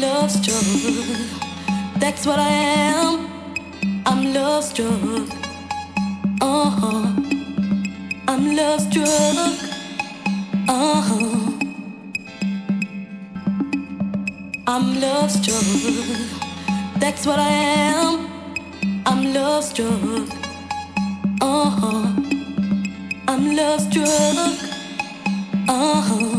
Love struck. That's what I am. I'm love struck. Uh huh. I'm love struck. Uh huh. I'm love struck. That's what I am. I'm love struck. Uh huh. I'm love struck. Uh huh.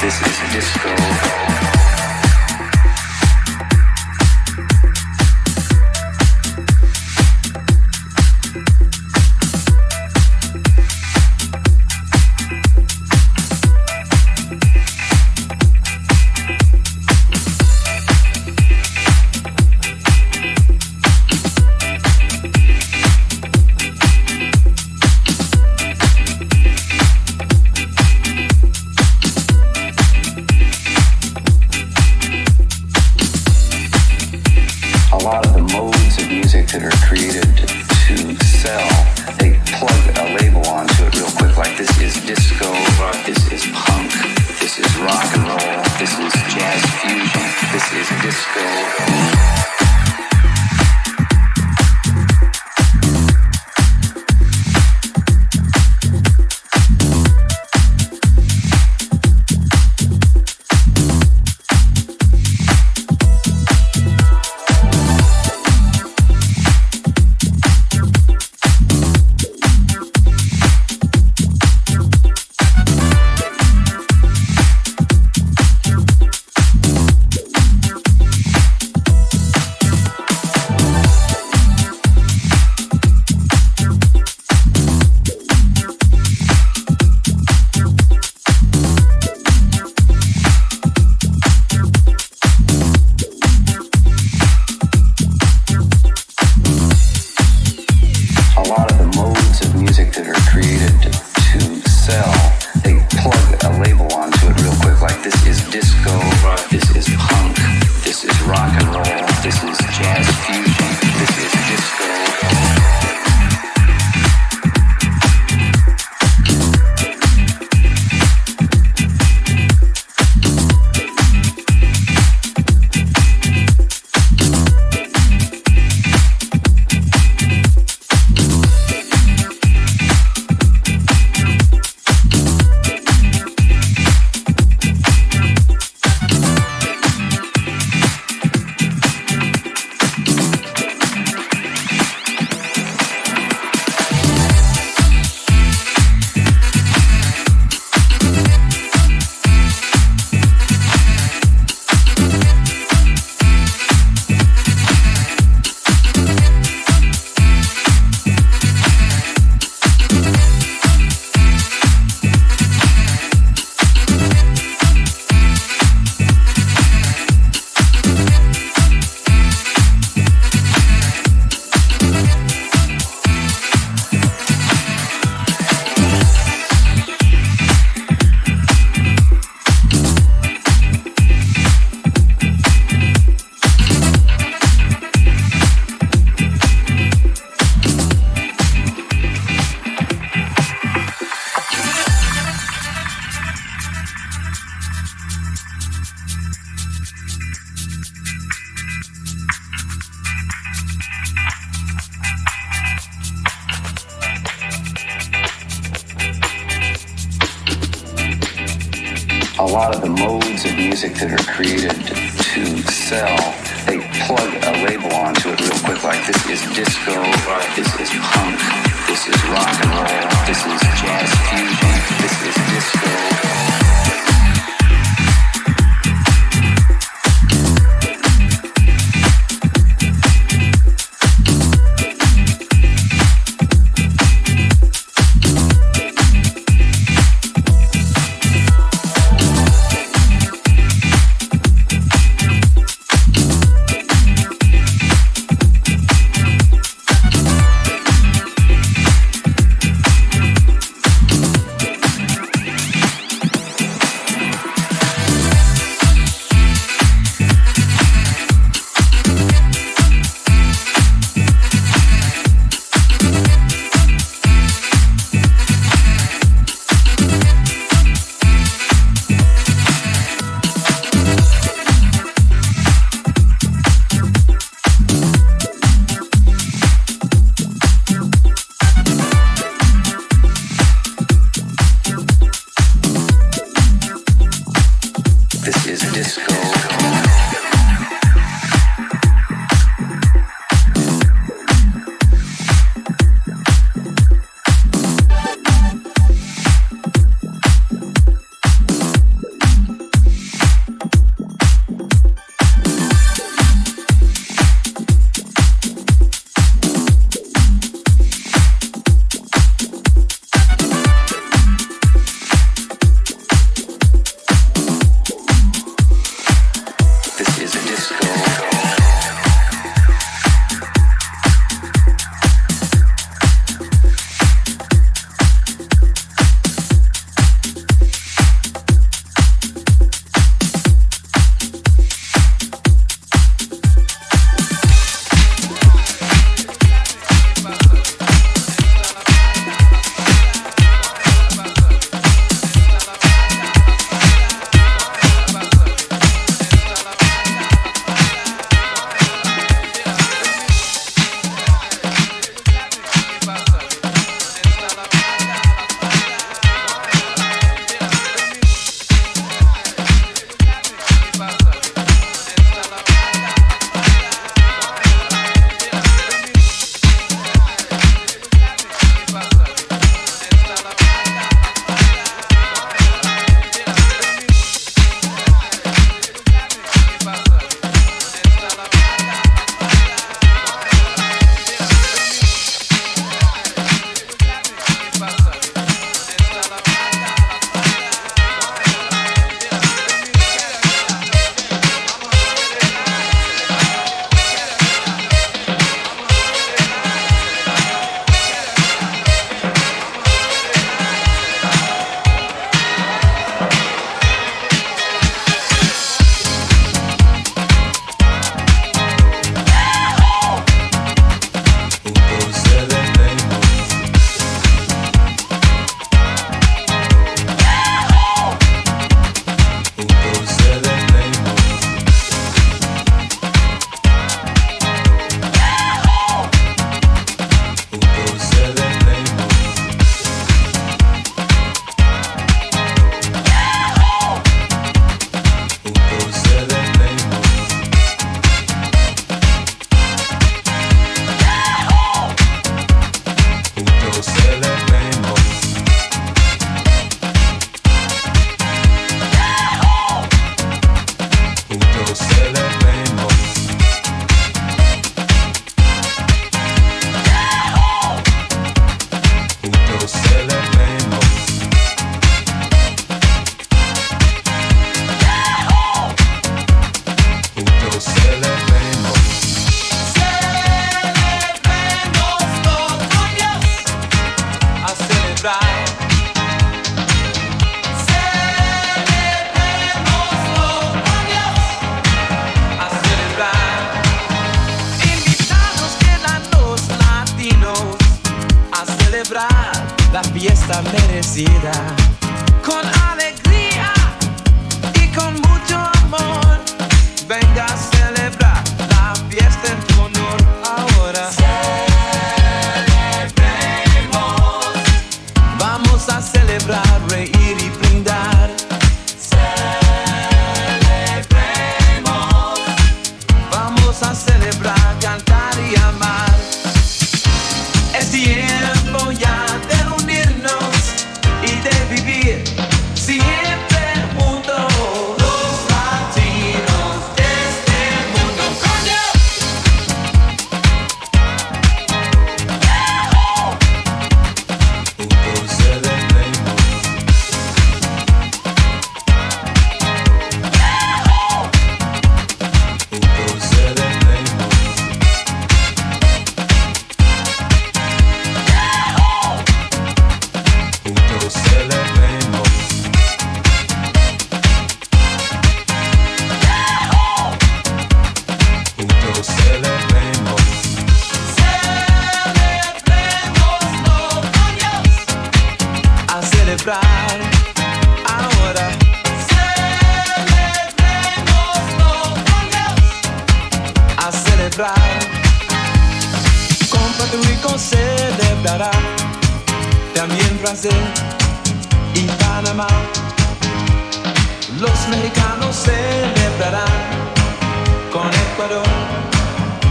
This is disco.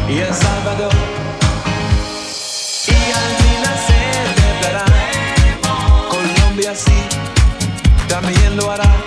y El Salvador. Y Argentina se temblará, Colombia sí, también lo hará.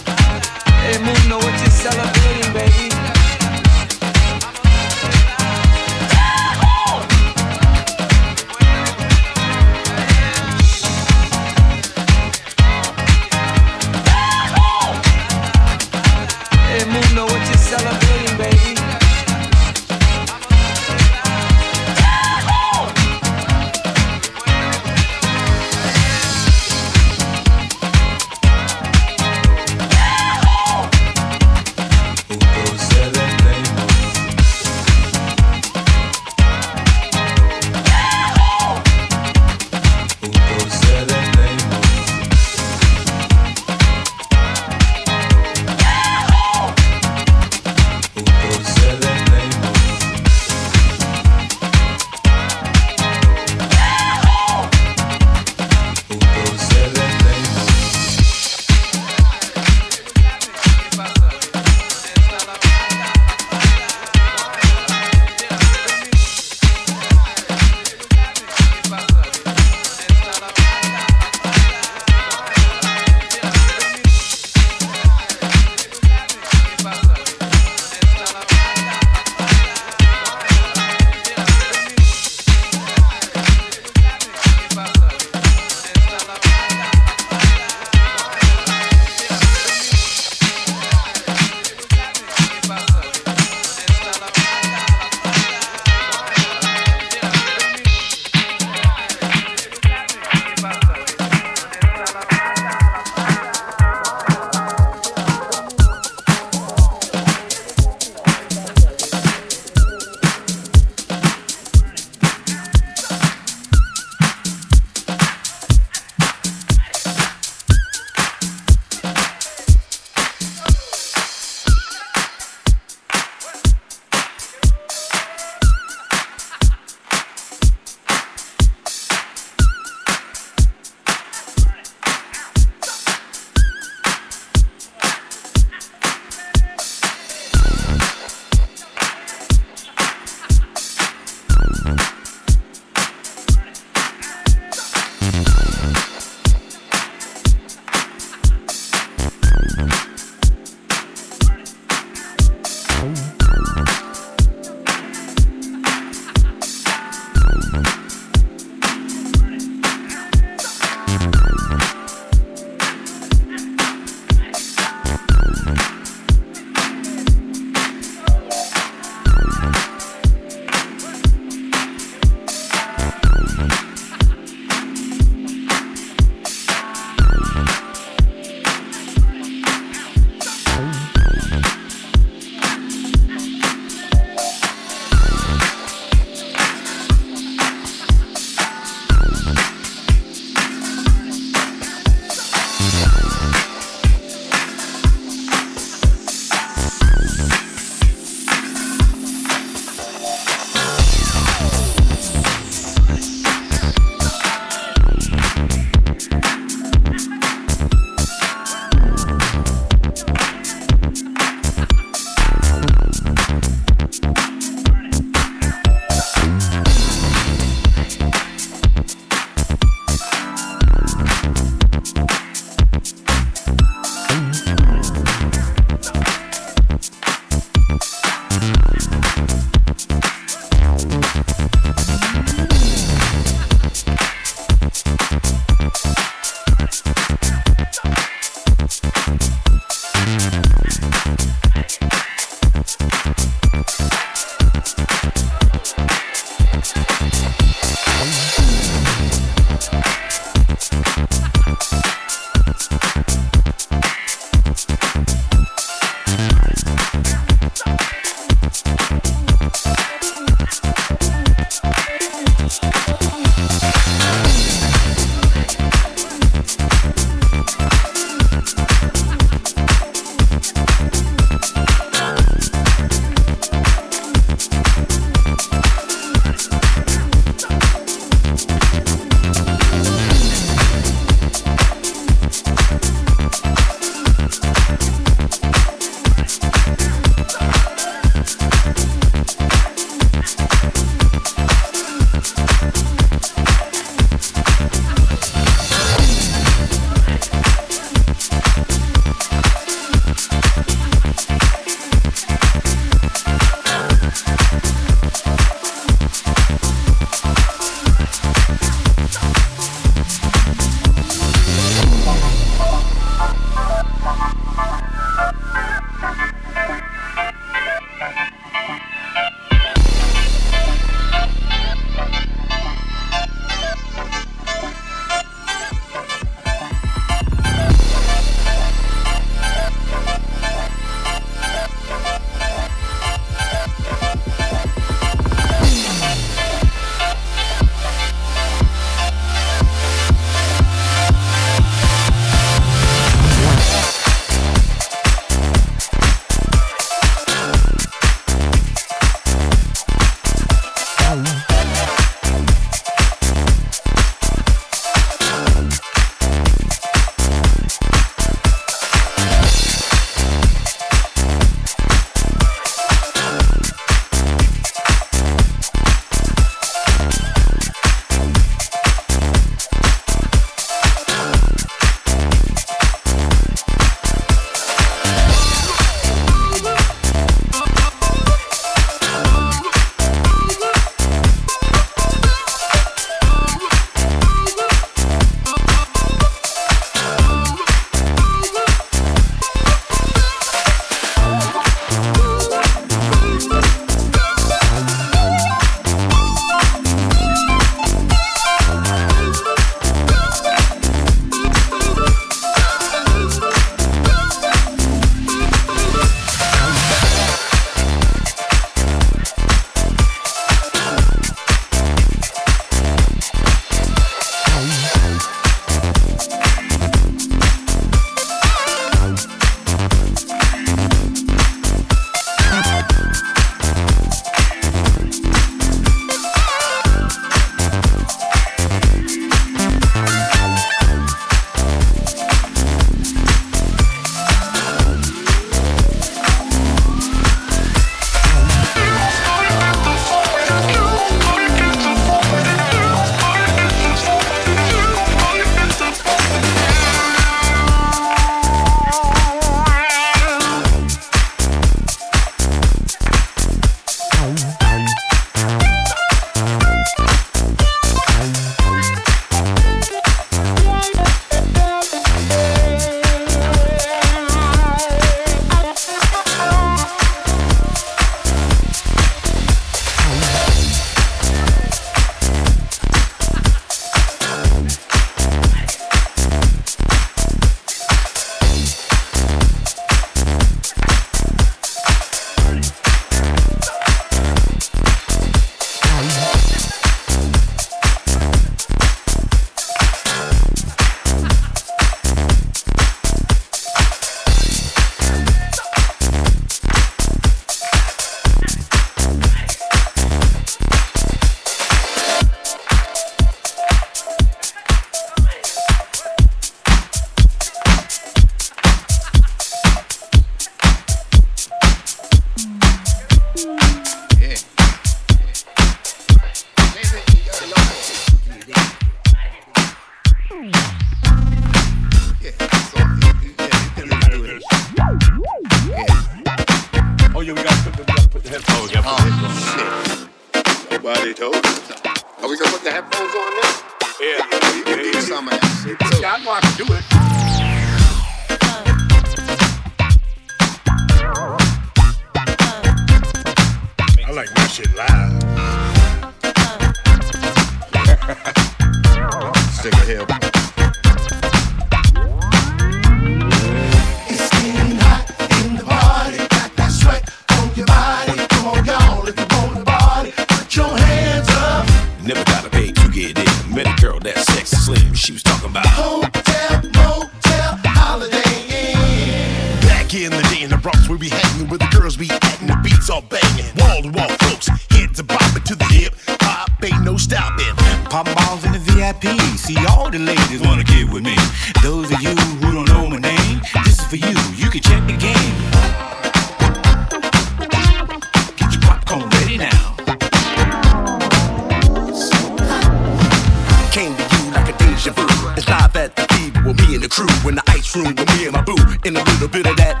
through in the ice room with me and my boo. In a little bit of that.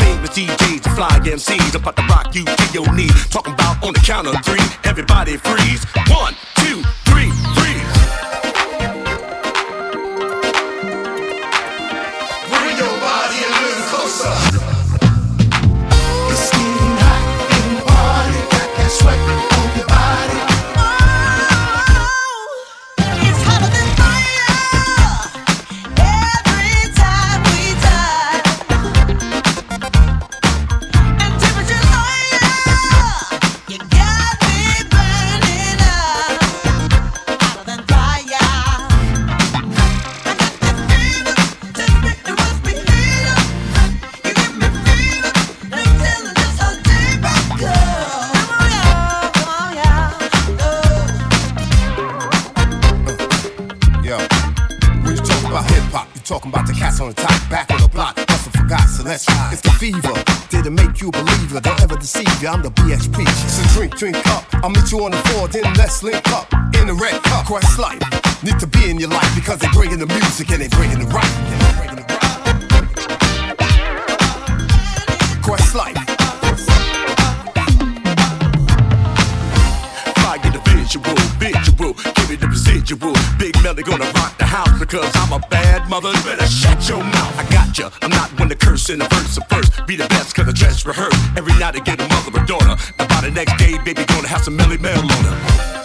Famous DJs, and fly MCs, about to rock you to your knees. Talking about on the count of three, everybody freeze. One, two, three. I'm the BHP. So drink, drink up. I'll meet you on the floor, then let's link up. In the red cup, Qwestlife. Need to be in your life because they bringing the music and they bringing the rock. Melly gonna rock the house because I'm a bad mother. You better shut your mouth. I got ya. I'm not one to curse in the verse of first. Be the best cause I dress rehearsed. Every night I get a mother or daughter. And by the next day, baby, gonna have some Melle Mel on her.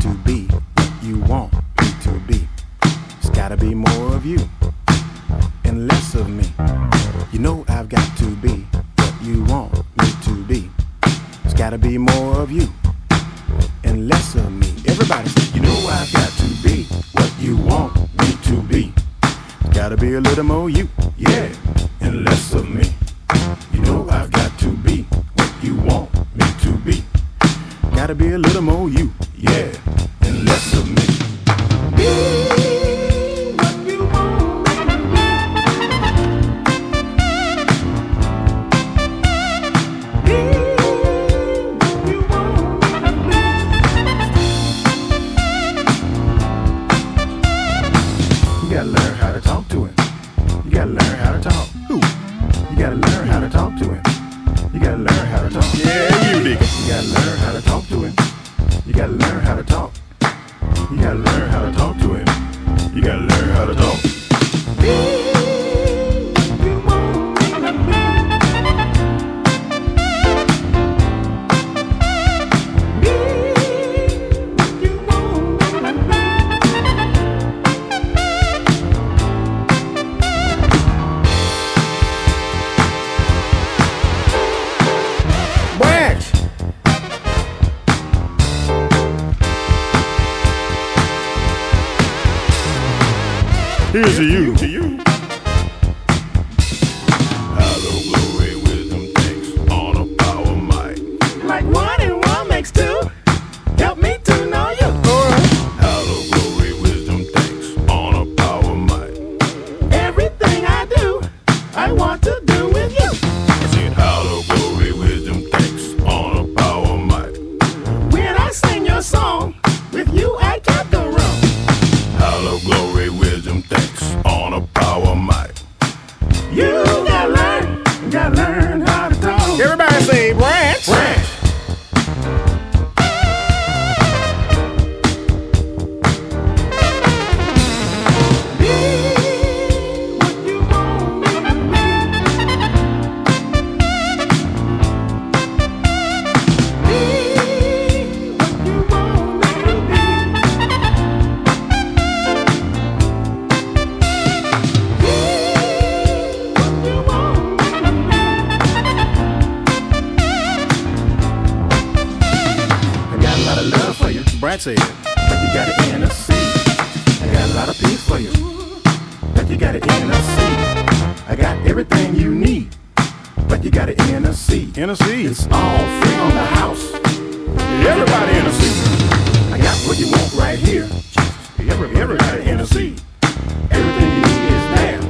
to be. Here's a you. said. You got an inner seat. I got a lot of peace for you. But you got an inner seat. I got everything you need. But you got an inner seat. Inner seat. It's all free on the house. Everybody in a seat. I got what you want right here. Everybody, everybody in a seat. Everything you need is now.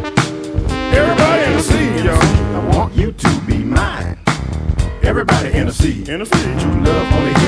Everybody in a seat, y'all. I want you to be mine. Everybody in a seat. In a seat. True love only